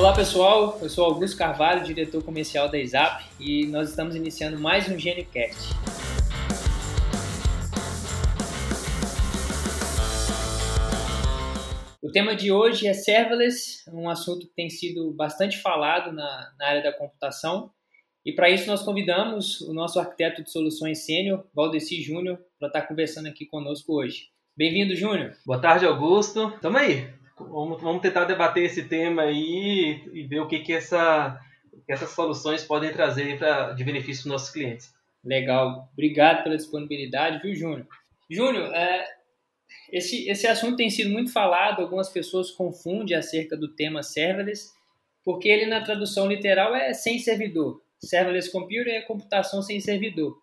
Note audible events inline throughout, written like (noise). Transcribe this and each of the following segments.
Olá pessoal, eu sou Augusto Carvalho, diretor comercial da ISAP e nós estamos iniciando mais um GeneCast. O tema de hoje é serverless, um assunto que tem sido bastante falado na, na área da computação. E para isso nós convidamos o nosso arquiteto de soluções sênior, Valdeci Júnior, para estar conversando aqui conosco hoje. Bem-vindo, Júnior. Boa tarde, Augusto. Tamo aí. Vamos, vamos tentar debater esse tema aí e ver o que, que, essa, que essas soluções podem trazer pra, de benefício para os nossos clientes. Legal. Obrigado pela disponibilidade, viu, Júnior? Júnior, é, esse, esse assunto tem sido muito falado, algumas pessoas confundem acerca do tema serverless, porque ele na tradução literal é sem servidor. Serverless computer é computação sem servidor.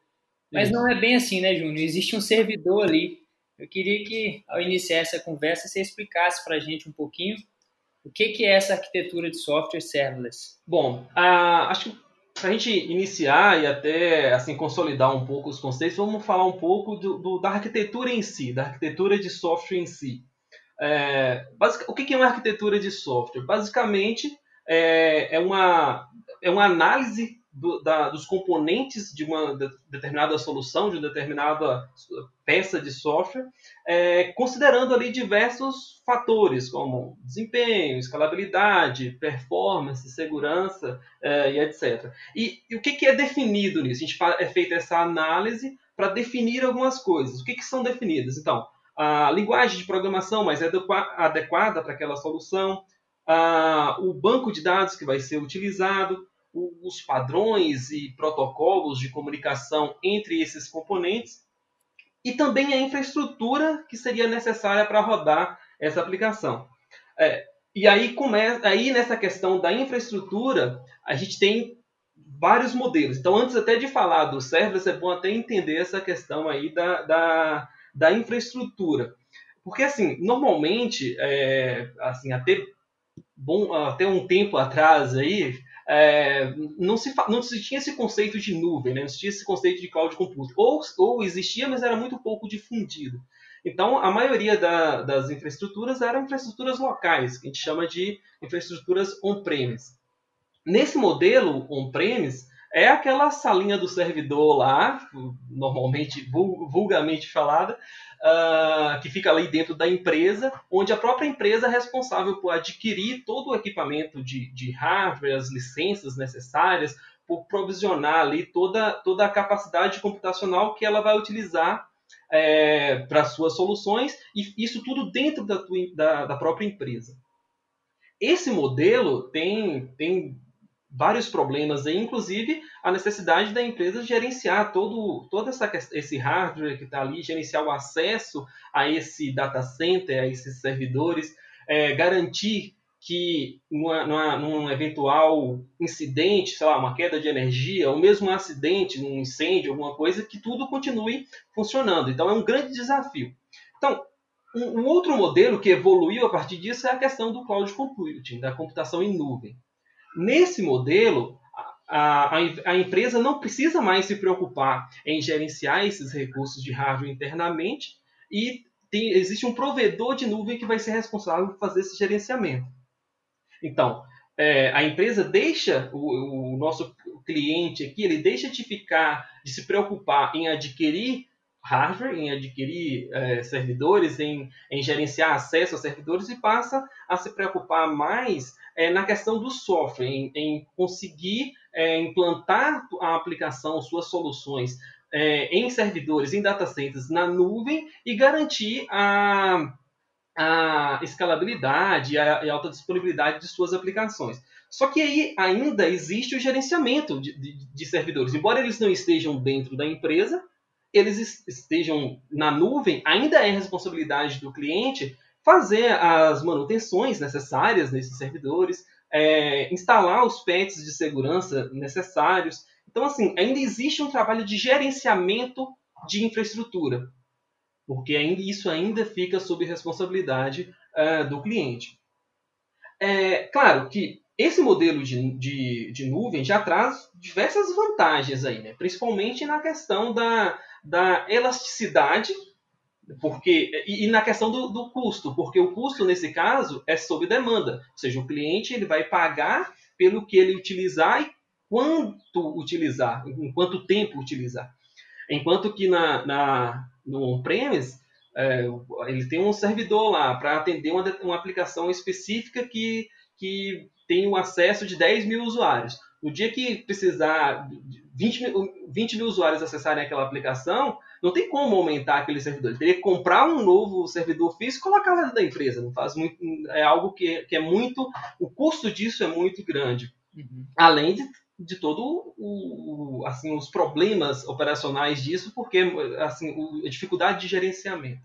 Mas não é bem assim, né, Júnior? Existe um servidor ali. Eu queria que, ao iniciar essa conversa, você explicasse para a gente um pouquinho o que, que é essa arquitetura de software serverless. Bom, acho que para a gente iniciar e até assim consolidar um pouco os conceitos, vamos falar um pouco do, do, da arquitetura em si, da arquitetura de software em si. É, basic, o que é uma arquitetura de software? Basicamente, é, é, uma, é uma análise do, da, dos componentes de uma determinada solução, de uma determinada peça de software, é, considerando ali diversos fatores, como desempenho, escalabilidade, performance, segurança é, e etc. E, e, o que, que é definido nisso? A gente é feita essa análise para definir algumas coisas. O que, que são definidas? Então, a linguagem de programação mais adequada para aquela solução, a, o banco de dados que vai ser utilizado, os padrões e protocolos de comunicação entre esses componentes e também a infraestrutura que seria necessária para rodar essa aplicação. É, e aí começa, aí nessa questão da infraestrutura, a gente tem vários modelos. Então, antes até de falar do serverless, é bom até entender essa questão aí da, da, da infraestrutura. Porque, assim, normalmente, é, assim, até, bom, até um tempo atrás aí, é, não, se, não se tinha esse conceito de nuvem, né? não se tinha esse conceito de cloud computing. Ou, ou existia, mas era muito pouco difundido. Então, a maioria da, das infraestruturas eram infraestruturas locais, que a gente chama de infraestruturas on-premise. Nesse modelo on-premise, é aquela salinha do servidor lá, normalmente, vulgarmente falada, uh, que fica ali dentro da empresa, onde a própria empresa é responsável por adquirir todo o equipamento de, de hardware, as licenças necessárias, por provisionar ali toda, toda a capacidade computacional que ela vai utilizar é, para suas soluções, e isso tudo dentro da, tua, da, da própria empresa. Esse modelo tem, tem vários problemas aí, inclusive a necessidade da empresa gerenciar todo, todo essa, esse hardware que está ali, gerenciar o acesso a esse data center, a esses servidores, é, garantir que num eventual incidente, sei lá, uma queda de energia, ou mesmo um acidente, um incêndio, alguma coisa, que tudo continue funcionando. Então é um grande desafio. Então, um, um outro modelo que evoluiu a partir disso é a questão do cloud computing, da computação em nuvem. Nesse modelo, a, a, a, empresa não precisa mais se preocupar em gerenciar esses recursos de hardware internamente e tem, existe um provedor de nuvem que vai ser responsável por fazer esse gerenciamento. Então, é, a empresa deixa o, o, nosso cliente aqui, ele deixa de ficar, de se preocupar em adquirir hardware, em adquirir é, servidores, em, em gerenciar acesso a servidores e passa a se preocupar mais é, na questão do software, em, em conseguir é, implantar a aplicação, suas soluções é, em servidores, em data centers na nuvem e garantir a, a escalabilidade e a, a alta disponibilidade de suas aplicações. Só que aí ainda existe o gerenciamento de, de, de servidores. Embora eles não estejam dentro da empresa, eles estejam na nuvem, ainda é responsabilidade do cliente fazer as manutenções necessárias nesses servidores, é, instalar os patches de segurança necessários. Então, assim, ainda existe um trabalho de gerenciamento de infraestrutura, porque ainda, isso ainda fica sob responsabilidade é, do cliente. É claro que esse modelo de, de, de, nuvem já traz diversas vantagens aí, né? principalmente na questão da, da elasticidade Porque, e, e na questão do, do, custo, porque o custo, nesse caso, é sob demanda. Ou seja, o cliente ele vai pagar pelo que ele utilizar e quanto utilizar, em quanto tempo utilizar. Enquanto que na, na, no on-premise, é, ele tem um servidor lá para atender uma, uma aplicação específica que, que tem o acesso de 10 mil usuários. No dia que precisar 20 mil, 20 mil usuários acessarem aquela aplicação, não tem como aumentar aquele servidor. Ele teria que comprar um novo servidor físico e colocar dentro da empresa. Não faz muito, é algo que, que é muito. O custo disso é muito grande. Uhum. Além de, de todo o, assim, os problemas operacionais disso, porque assim, a dificuldade de gerenciamento.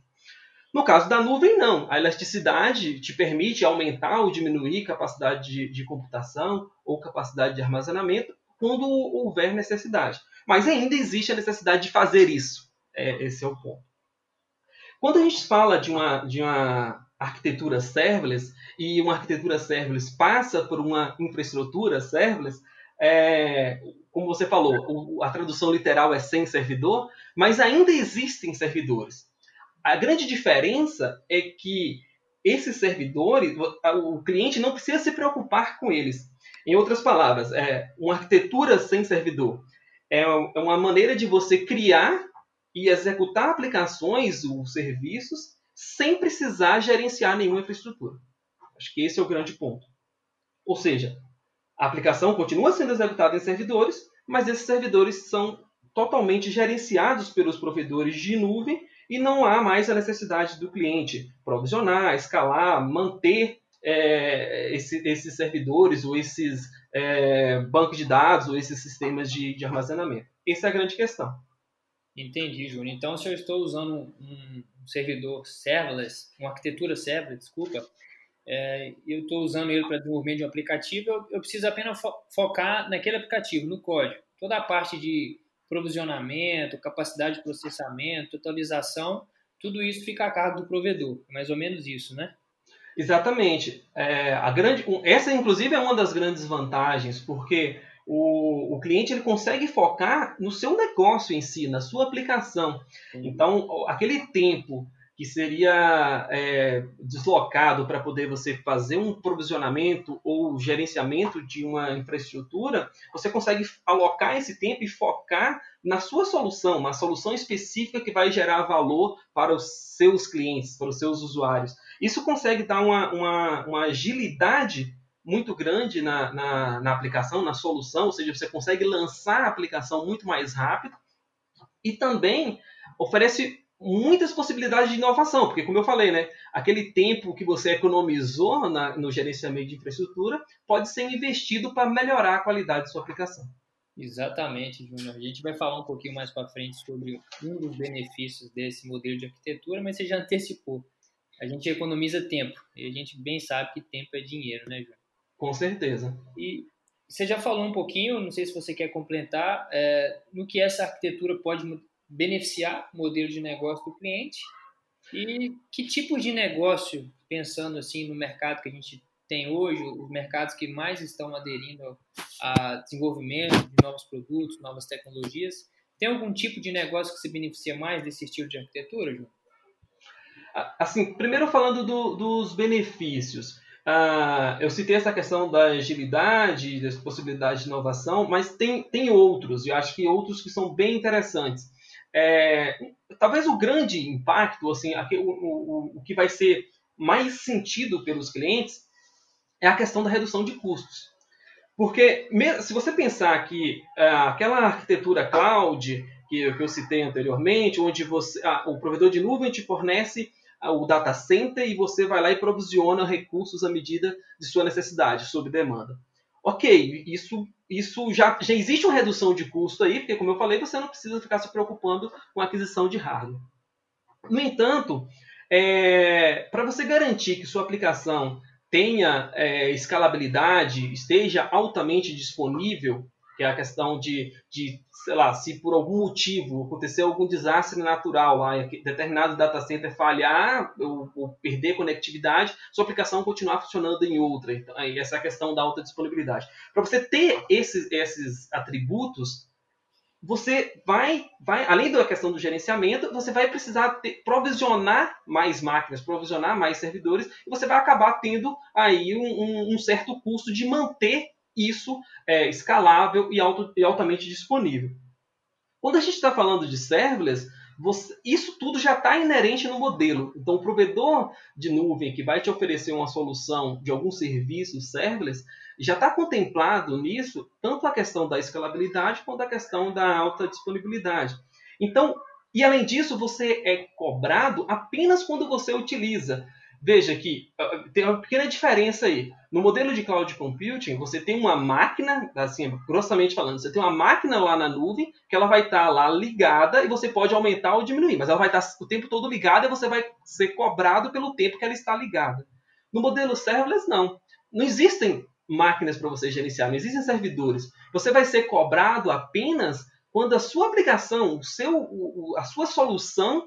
No caso da nuvem, não. A elasticidade te permite aumentar ou diminuir capacidade de, de computação ou capacidade de armazenamento quando houver necessidade. Mas ainda existe a necessidade de fazer isso. É, esse é o ponto. Quando a gente fala de uma, de uma arquitetura serverless e uma arquitetura serverless passa por uma infraestrutura serverless, é, como você falou, a tradução literal é sem servidor, mas ainda existem servidores. A grande diferença é que esses servidores, o cliente não precisa se preocupar com eles. Em outras palavras, é, uma arquitetura sem servidor é, é uma maneira de você criar e executar aplicações ou serviços sem precisar gerenciar nenhuma infraestrutura. Acho que esse é o grande ponto. Ou seja, a aplicação continua sendo executada em servidores, mas esses servidores são totalmente gerenciados pelos provedores de nuvem e não há mais a necessidade do cliente provisionar, escalar, manter é, esse, esses servidores ou esses é, bancos de dados ou esses sistemas de, de armazenamento. Essa é a grande questão. Entendi, Júnior. Então, se eu estou usando um, servidor serverless, uma arquitetura serverless, desculpa, é, eu estou usando ele para desenvolvimento de um aplicativo, eu, eu preciso apenas fo focar naquele aplicativo, no código. Toda a parte de provisionamento, capacidade de processamento, atualização, tudo isso fica a cargo do provedor. É mais ou menos isso, né? Exatamente. É, a grande, essa, inclusive, é uma das grandes vantagens, porque o, o cliente ele consegue focar no seu negócio em si, na sua aplicação. Então, aquele tempo que seria é, deslocado para poder você fazer um provisionamento ou gerenciamento de uma infraestrutura, você consegue alocar esse tempo e focar na sua solução, na solução específica que vai gerar valor para os seus clientes, para os seus usuários. Isso consegue dar uma, uma, uma agilidade muito grande na, na, na, aplicação, na solução, ou seja, você consegue lançar a aplicação muito mais rápido e também oferece muitas possibilidades de inovação, porque como eu falei, né, aquele tempo que você economizou na, no gerenciamento de infraestrutura pode ser investido para melhorar a qualidade de sua aplicação. Exatamente, Júnior. A gente vai falar um pouquinho mais para frente sobre um dos benefícios desse modelo de arquitetura, mas você já antecipou. A gente economiza tempo e a gente bem sabe que tempo é dinheiro, né, Júnior? Com certeza. E você já falou um pouquinho, não sei se você quer complementar, é, no que essa arquitetura pode beneficiar o modelo de negócio do cliente e que tipo de negócio, pensando assim no mercado que a gente tem hoje, os mercados que mais estão aderindo a desenvolvimento de novos produtos, novas tecnologias, tem algum tipo de negócio que se beneficia mais desse estilo de arquitetura, João? Assim, primeiro falando do, dos benefícios. Uh, eu citei essa questão da agilidade, das possibilidades de inovação, mas tem, tem outros, e acho que outros que são bem interessantes. É, talvez o grande impacto, assim, o, o, o que vai ser mais sentido pelos clientes é a questão da redução de custos. Porque se você pensar que uh, aquela arquitetura cloud que, que, eu citei anteriormente, onde você, uh, o provedor de nuvem te fornece o data center e você vai lá e provisiona recursos à medida de sua necessidade, sob demanda. Ok, isso isso já, já existe uma redução de custo aí, porque, como eu falei, você não precisa ficar se preocupando com a aquisição de hardware. No entanto, é, para você garantir que sua aplicação tenha é, escalabilidade, esteja altamente disponível, que é a questão de, de, sei lá, se por algum motivo acontecer algum desastre natural lá, determinado data center falhar ou, ou, perder conectividade, sua aplicação continuar funcionando em outra. Então, aí essa é a questão da alta disponibilidade. Para você ter esses, esses atributos, você vai, vai, além da questão do gerenciamento, você vai precisar ter, provisionar mais máquinas, provisionar mais servidores, e você vai acabar tendo aí um, um certo custo de manter isso é, escalável e, alto, e altamente disponível. Quando a gente está falando de serverless, você, isso tudo já está inerente no modelo. Então, o provedor de nuvem que vai te oferecer uma solução de algum serviço serverless já está contemplado nisso tanto a questão da escalabilidade quanto a questão da alta disponibilidade. Então, e além disso, você é cobrado apenas quando você utiliza. Veja que tem uma pequena diferença aí. No modelo de cloud computing, você tem uma máquina, assim, grossamente falando, você tem uma máquina lá na nuvem que ela vai estar tá lá ligada e você pode aumentar ou diminuir, mas ela vai estar tá o tempo todo ligada e você vai ser cobrado pelo tempo que ela está ligada. No modelo serverless, não. Não existem máquinas para você gerenciar, não existem servidores. Você vai ser cobrado apenas quando a sua aplicação, o seu, a sua solução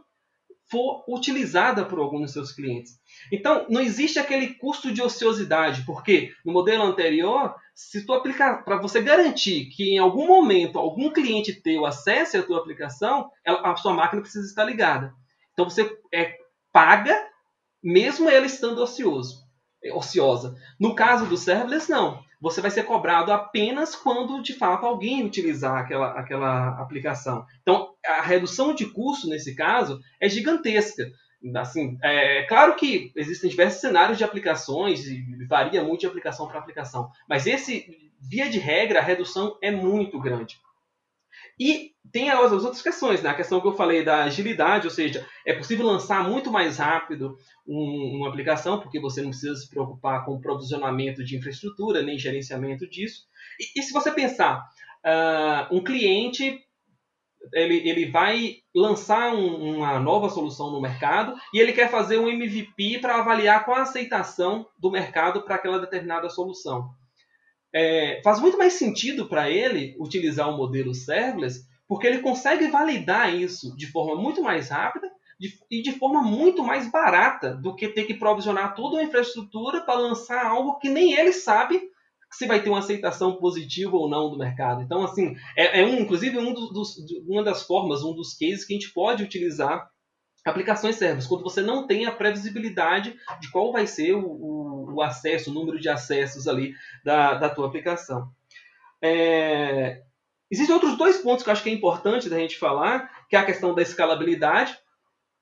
for utilizada por algum dos seus clientes. Então, não existe aquele custo de ociosidade, porque no modelo anterior, se tu aplicar para você garantir que em algum momento algum cliente teu acesse a tua aplicação, a sua máquina precisa estar ligada. Então você é, paga mesmo ela estando ocioso, ociosa. No caso do serverless, não. Você vai ser cobrado apenas quando de fato alguém utilizar aquela, aquela aplicação. Então, a redução de custo nesse caso é gigantesca. Assim, é claro que existem diversos cenários de aplicações e varia muito de aplicação para aplicação, mas esse, via de regra, a redução é muito grande. E tem as, outras questões, né? a questão que eu falei da agilidade, ou seja, é possível lançar muito mais rápido um, uma aplicação, porque você não precisa se preocupar com o provisionamento de infraestrutura, nem gerenciamento disso. E, e se você pensar, uh, um cliente ele, ele vai lançar um, uma nova solução no mercado e ele quer fazer um MVP para avaliar qual a aceitação do mercado para aquela determinada solução. É, faz muito mais sentido para ele utilizar um modelo serverless porque ele consegue validar isso de forma muito mais rápida de, e de forma muito mais barata do que ter que provisionar toda uma infraestrutura para lançar algo que nem ele sabe se vai ter uma aceitação positiva ou não do mercado. Então, assim, é, é um, inclusive um dos, dos, uma das formas, um dos cases que a gente pode utilizar aplicações servers, quando você não tem a previsibilidade de qual vai ser o, o, o acesso, o número de acessos ali da, da tua aplicação. É, existem outros dois pontos que eu acho que é importante da gente falar, que é a questão da escalabilidade,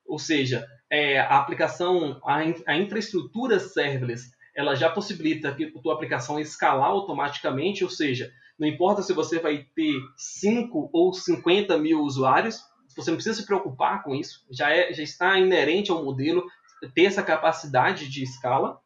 ou seja, é, a aplicação, a, a infraestrutura serverless, ela já possibilita que a tua aplicação escalar automaticamente, ou seja, não importa se você vai ter 5 ou 50 mil usuários, você não precisa se preocupar com isso, já, é, já está inerente ao modelo ter essa capacidade de escala.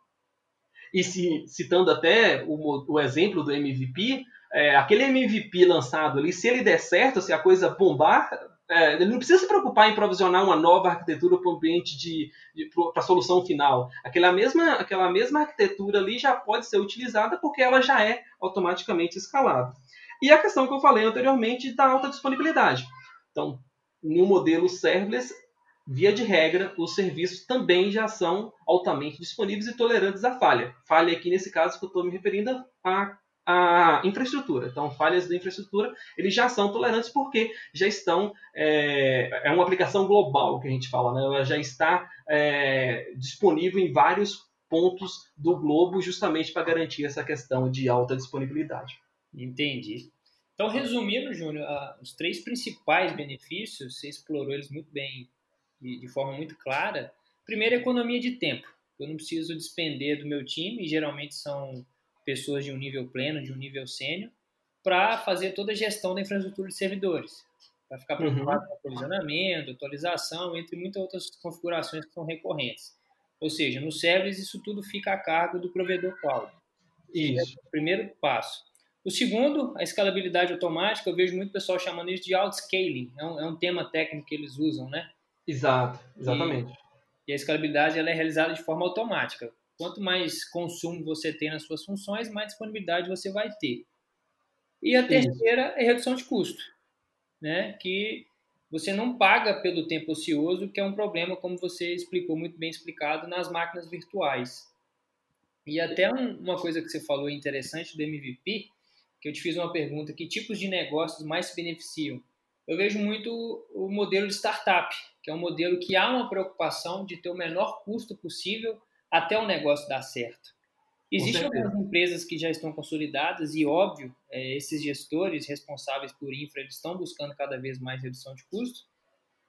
E se, citando até o, o exemplo do MVP, é, aquele MVP lançado ali, se ele der certo, se a coisa bombar, é, ele não precisa se preocupar em provisionar uma nova arquitetura para o ambiente de, de para a solução final. Aquela mesma, aquela mesma arquitetura ali já pode ser utilizada porque ela já é automaticamente escalada. E a questão que eu falei anteriormente da alta disponibilidade. Então, no modelo serverless, via de regra, os serviços também já são altamente disponíveis e tolerantes à falha. Falha aqui nesse caso que eu estou me referindo a a infraestrutura. Então, falhas da infraestrutura, eles já são tolerantes porque já estão. É, é uma aplicação global que a gente fala, né? ela já está é, disponível em vários pontos do globo, justamente para garantir essa questão de alta disponibilidade. Entendi. Então, resumindo, Júnior, os três principais benefícios, você explorou eles muito bem, de, de forma muito clara. Primeiro, economia de tempo. Eu não preciso despender do meu time, e geralmente são pessoas de um nível pleno, de um nível sênior, para fazer toda a gestão da infraestrutura de servidores, para ficar uhum. preocupado uhum. com aprovisionamento, atualização, entre muitas outras configurações que são recorrentes. Ou seja, no serverless isso tudo fica a cargo do provedor cloud. Isso. É o primeiro passo. O segundo, a escalabilidade automática, eu vejo muito pessoal chamando isso de outscaling. É um, é um tema técnico que eles usam, né? Exato, exatamente. E, e a escalabilidade ela é realizada de forma automática. Quanto mais consumo você tem nas suas funções, mais disponibilidade você vai ter. E a terceira é redução de custo, né? que você não paga pelo tempo ocioso, que é um problema, como você explicou muito bem explicado, nas máquinas virtuais. E até um, uma coisa que você falou interessante do MVP, que eu te fiz uma pergunta, que tipos de negócios mais se beneficiam? eu vejo muito o modelo de startup, que é um modelo que há uma preocupação de ter o menor custo possível até o negócio dar certo. Existem algumas empresas que já estão consolidadas e, óbvio, é, esses gestores responsáveis por infra eles estão buscando cada vez mais redução de custos,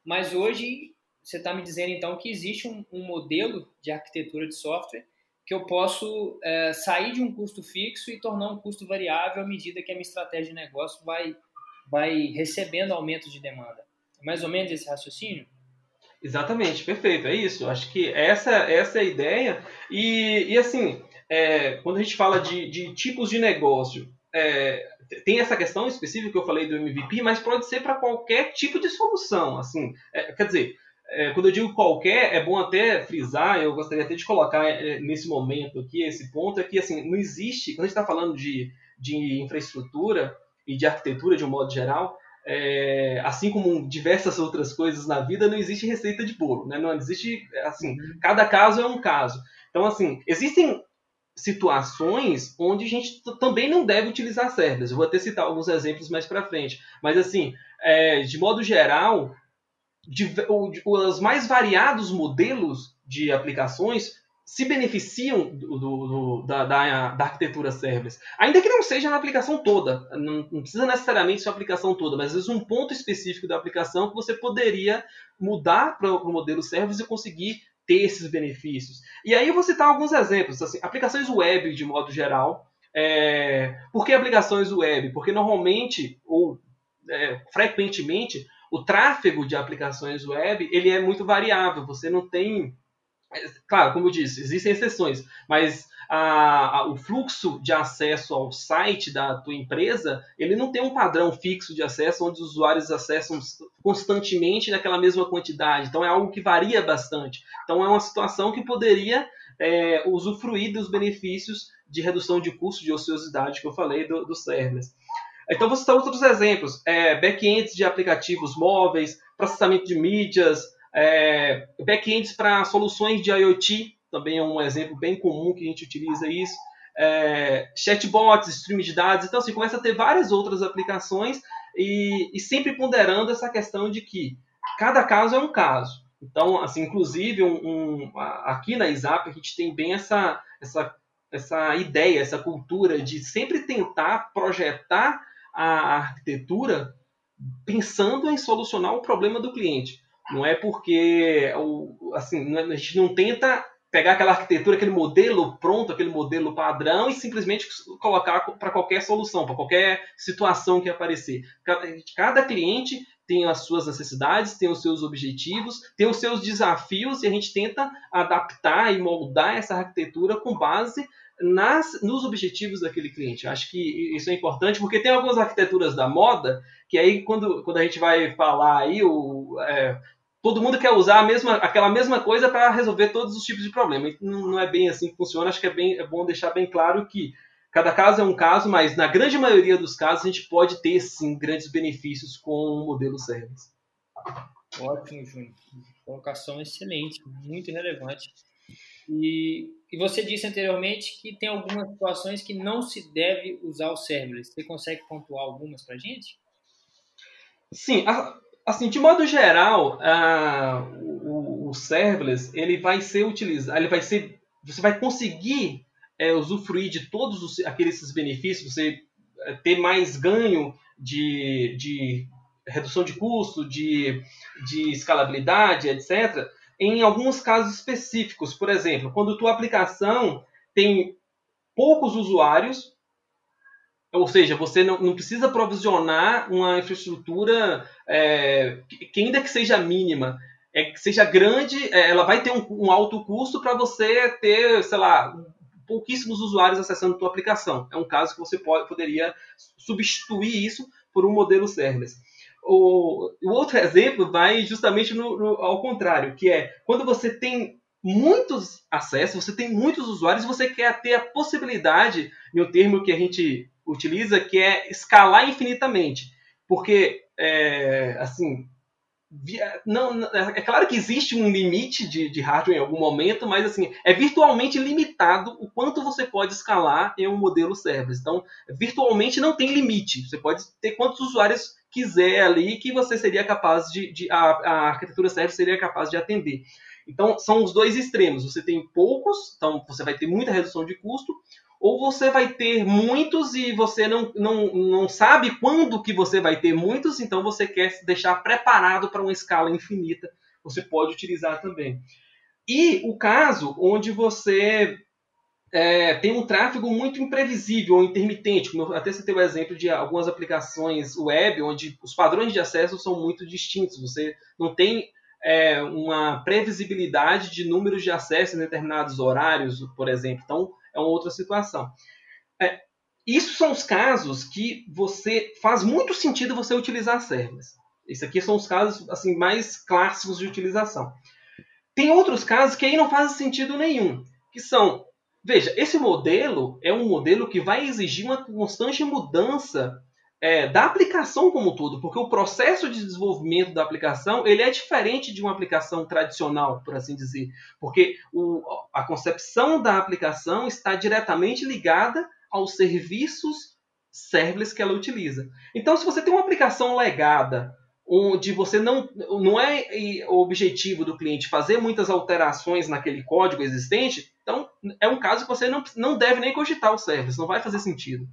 mas hoje você está me dizendo então que existe um, um, modelo de arquitetura de software que eu posso é, sair de um custo fixo e tornar um custo variável à medida que a minha estratégia de negócio vai, vai recebendo aumento de demanda. É mais ou menos esse raciocínio? Exatamente, perfeito, é isso. Acho que essa, essa é a ideia. E, e assim, é, quando a gente fala de, de tipos de negócio, é, tem essa questão específica que eu falei do MVP, mas pode ser para qualquer tipo de solução. Assim, é, quer dizer, é, quando eu digo qualquer, é bom até frisar, eu gostaria até de colocar é, nesse momento aqui, esse ponto, é que assim, não existe, quando a gente está falando de, de infraestrutura e de arquitetura de um modo geral, é, assim como diversas outras coisas na vida, não existe receita de bolo, né? Não existe, assim, uhum. cada caso é um caso. Então, assim, existem situações onde a gente também não deve utilizar serverless. Eu vou até citar alguns exemplos mais para frente. Mas, assim, é, de modo geral, de, os mais variados modelos de aplicações se beneficiam do, do, do, da, da, da, arquitetura serverless. Ainda que não seja na aplicação toda, não, não, precisa necessariamente ser a aplicação toda, mas às vezes um ponto específico da aplicação que você poderia mudar para o modelo serverless e conseguir ter esses benefícios. E aí eu vou citar alguns exemplos, assim, aplicações web de modo geral. É, por que aplicações web? Porque normalmente, ou é, frequentemente, o tráfego de aplicações web ele é muito variável. Você não tem Claro, como eu disse, existem exceções, mas a, a, o fluxo de acesso ao site da tua empresa, ele não tem um padrão fixo de acesso onde os usuários acessam constantemente naquela mesma quantidade. Então é algo que varia bastante. Então é uma situação que poderia é, usufruir dos benefícios de redução de custo de ociosidade que eu falei do, do serverless. Então, vou citar outros exemplos. É, backends de aplicativos móveis, processamento de mídias, é, backends para soluções de IoT, também é um exemplo bem comum que a gente utiliza isso. É, chatbots, stream de dados. Então, assim, começa a ter várias outras aplicações e, e, sempre ponderando essa questão de que cada caso é um caso. Então, assim, inclusive, um, um, aqui na ISAP a gente tem bem essa, essa, essa ideia, essa cultura de sempre tentar projetar a arquitetura pensando em solucionar o problema do cliente. Não é porque assim, é, a gente não tenta pegar aquela arquitetura, aquele modelo pronto, aquele modelo padrão e simplesmente colocar para qualquer solução, para qualquer situação que aparecer. Cada cliente tem as suas necessidades, tem os seus objetivos, tem os seus desafios e a gente tenta adaptar e moldar essa arquitetura com base nas, nos objetivos daquele cliente. Acho que isso é importante porque tem algumas arquiteturas da moda que aí quando, quando a gente vai falar aí o, é, todo mundo quer usar a mesma, aquela mesma coisa para resolver todos os tipos de problema. Não, não, é bem assim que funciona. Acho que é, bem, é bom deixar bem claro que cada caso é um caso, mas na grande maioria dos casos a gente pode ter sim grandes benefícios com o modelo service. Ótimo, Júnior. Colocação excelente, muito relevante. E, e, você disse anteriormente que tem algumas situações que não se deve usar o serverless. Você consegue pontuar algumas para a gente? Sim, a, Assim, de modo geral, o, o, serverless ele vai ser utilizado, ele vai ser, você vai conseguir é, usufruir de todos os, aqueles benefícios, você é, ter mais ganho de, de redução de custo, de, de escalabilidade, etc. Em alguns casos específicos, por exemplo, quando tua aplicação tem poucos usuários ou seja, você não, não precisa provisionar uma infraestrutura é, que, ainda que seja mínima, é, que seja grande, é, ela vai ter um, um alto custo para você ter, sei lá, pouquíssimos usuários acessando a tua aplicação. É um caso que você pode, poderia substituir isso por um modelo serverless. O, o outro exemplo vai justamente no, no, ao contrário, que é quando você tem muitos acessos, você tem muitos usuários, você quer ter a possibilidade, um termo que a gente utiliza, que é escalar infinitamente. Porque, é, assim, não, é claro que existe um limite de, de hardware em algum momento, mas assim é virtualmente limitado o quanto você pode escalar em um modelo serverless. Então, virtualmente não tem limite. Você pode ter quantos usuários quiser ali que você seria capaz de, de a, a arquitetura serve seria capaz de atender. Então, são os dois extremos. Você tem poucos, então você vai ter muita redução de custo, ou você vai ter muitos e você não, não, não sabe quando que você vai ter muitos, então você quer se deixar preparado para uma escala infinita. Você pode utilizar também. E o caso onde você é, tem um tráfego muito imprevisível ou intermitente, como eu até citei o exemplo de algumas aplicações web, onde os padrões de acesso são muito distintos. Você não tem é, uma previsibilidade de números de acesso em determinados horários, por exemplo. Então, é uma outra situação. É, isso são os casos que você faz muito sentido você utilizar servers. Esses aqui são os casos assim mais clássicos de utilização. Tem outros casos que aí não fazem sentido nenhum, que são, veja, esse modelo é um modelo que vai exigir uma constante mudança é, da aplicação como um todo, porque o processo de desenvolvimento da aplicação ele é diferente de uma aplicação tradicional, por assim dizer, porque o, a concepção da aplicação está diretamente ligada aos serviços serverless que ela utiliza. Então, se você tem uma aplicação legada, onde você não, não é o objetivo do cliente fazer muitas alterações naquele código existente, então é um caso que você não, não deve nem cogitar o serverless, não vai fazer sentido.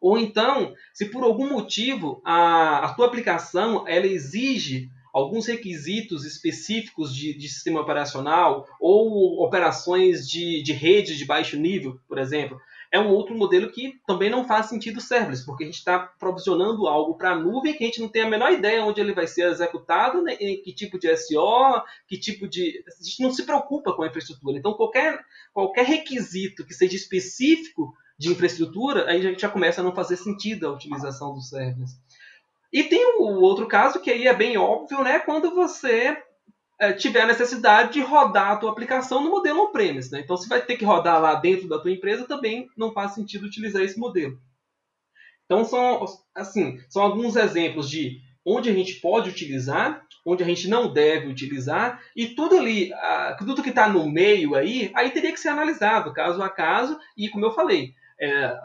Ou então, se por algum motivo a, a tua aplicação ela exige alguns requisitos específicos de, de sistema operacional ou operações de, de rede de baixo nível, por exemplo, é um outro modelo que também não faz sentido serverless, porque a gente está provisionando algo para a nuvem que a gente não tem a menor ideia onde ele vai ser executado, né, que tipo de SO, que tipo de. A gente não se preocupa com a infraestrutura. Então, qualquer, qualquer requisito que seja específico de infraestrutura, aí a gente já começa a não fazer sentido a utilização dos servers. E tem o outro caso que aí é bem óbvio, né? Quando você é, tiver a necessidade de rodar a tua aplicação no modelo on-premise. Né? Então, se vai ter que rodar lá dentro da tua empresa, também não faz sentido utilizar esse modelo. Então, são, assim, são alguns exemplos de onde a gente pode utilizar, onde a gente não deve utilizar, e tudo ali, tudo que está no meio aí, aí teria que ser analisado caso a caso, e como eu falei, é,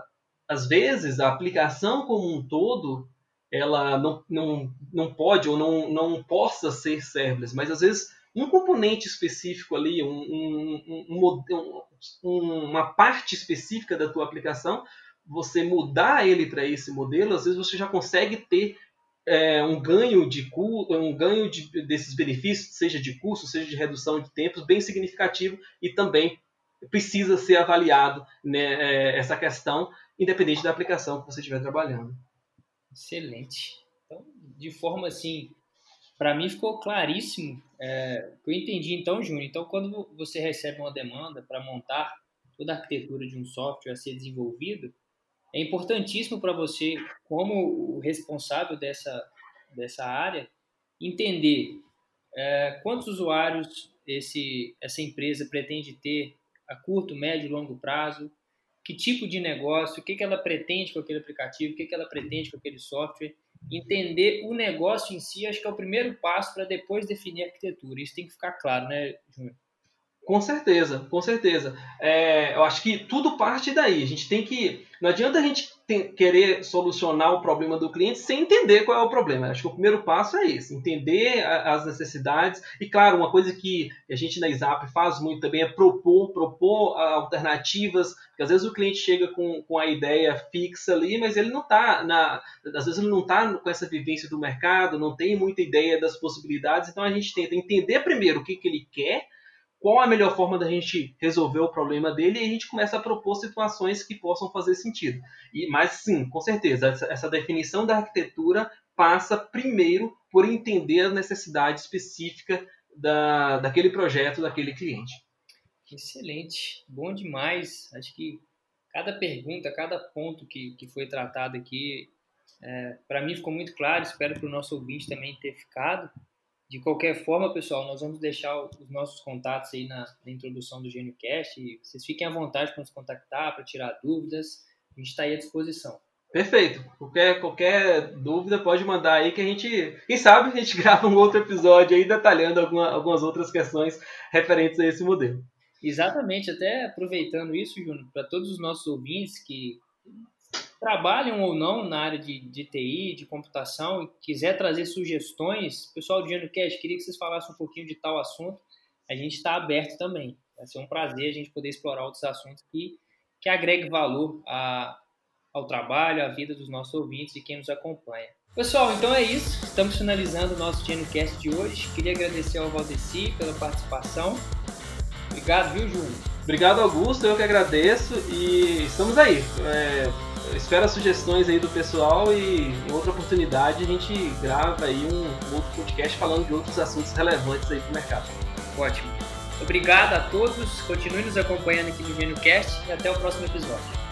às vezes a aplicação como um todo ela não, não, não pode ou não, não possa ser serverless, mas às vezes um componente específico ali, um, um, um, uma parte específica da tua aplicação, você mudar ele para esse modelo, às vezes você já consegue ter é, um ganho de um ganho de, desses benefícios, seja de custo, seja de redução de tempos, bem significativo e também precisa ser avaliado né, é, essa questão, independente da aplicação que você estiver trabalhando. Excelente. Então, de forma assim, para mim ficou claríssimo é, que eu entendi então, Júnior. Então, quando você recebe uma demanda para montar toda a arquitetura de um software a ser desenvolvido, é importantíssimo para você, como o responsável dessa, dessa área, entender é, quantos usuários esse, essa empresa pretende ter a curto, médio e longo prazo, que tipo de negócio, o que, que ela pretende com aquele aplicativo, o que, que ela pretende com aquele software. Entender o negócio em si, acho que é o primeiro passo para depois definir a arquitetura. Isso tem que ficar claro, né, Júnior? Com certeza, com certeza. É, eu acho que tudo parte daí. A gente tem que. Não adianta a gente querer solucionar o problema do cliente sem entender qual é o problema. Acho que o primeiro passo é esse: entender a, as necessidades. E, claro, uma coisa que a gente na ISAP faz muito também é propor, propor alternativas. Porque às vezes o cliente chega com, com a ideia fixa ali, mas ele não está. Às vezes ele não está com essa vivência do mercado, não tem muita ideia das possibilidades. Então a gente tenta entender primeiro o que, que ele quer qual a melhor forma da gente resolver o problema dele e a gente começa a propor situações que possam fazer sentido. E, mas sim, com certeza, essa, essa definição da arquitetura passa primeiro por entender a necessidade específica da, daquele projeto, daquele cliente. Excelente, bom demais. Acho que cada pergunta, cada ponto que, que foi tratado aqui, é, para mim ficou muito claro, espero para o nosso ouvinte também ter ficado. De qualquer forma, pessoal, nós vamos deixar os nossos contatos aí na, na introdução do GenioCast. E vocês fiquem à vontade para nos contactar, para tirar dúvidas. A gente está aí à disposição. Perfeito. Qualquer, qualquer dúvida pode mandar aí que a gente, quem sabe, a gente (laughs) grava um outro episódio aí detalhando alguma, algumas outras questões referentes a esse modelo. Exatamente. Até aproveitando isso, Júnior, para todos os nossos ouvintes que trabalham ou não na área de, de TI, de computação, quiser trazer sugestões, pessoal do GenoCast, queria que vocês falassem um pouquinho de tal assunto. A gente está aberto também. Vai ser um prazer a gente poder explorar outros assuntos que, que agregue valor a, ao trabalho, à vida dos nossos ouvintes e quem nos acompanha. Pessoal, então é isso. Estamos finalizando o nosso GenoCast de hoje. Queria agradecer ao Valdeci pela participação. Obrigado, viu, Júnior? Obrigado, Augusto. Eu que agradeço e estamos aí. É espero as sugestões aí do pessoal e em outra oportunidade a gente grava aí um outro podcast falando de outros assuntos relevantes aí para o mercado. Ótimo. Obrigado a todos, continue nos acompanhando aqui no GênioCast e até o próximo episódio.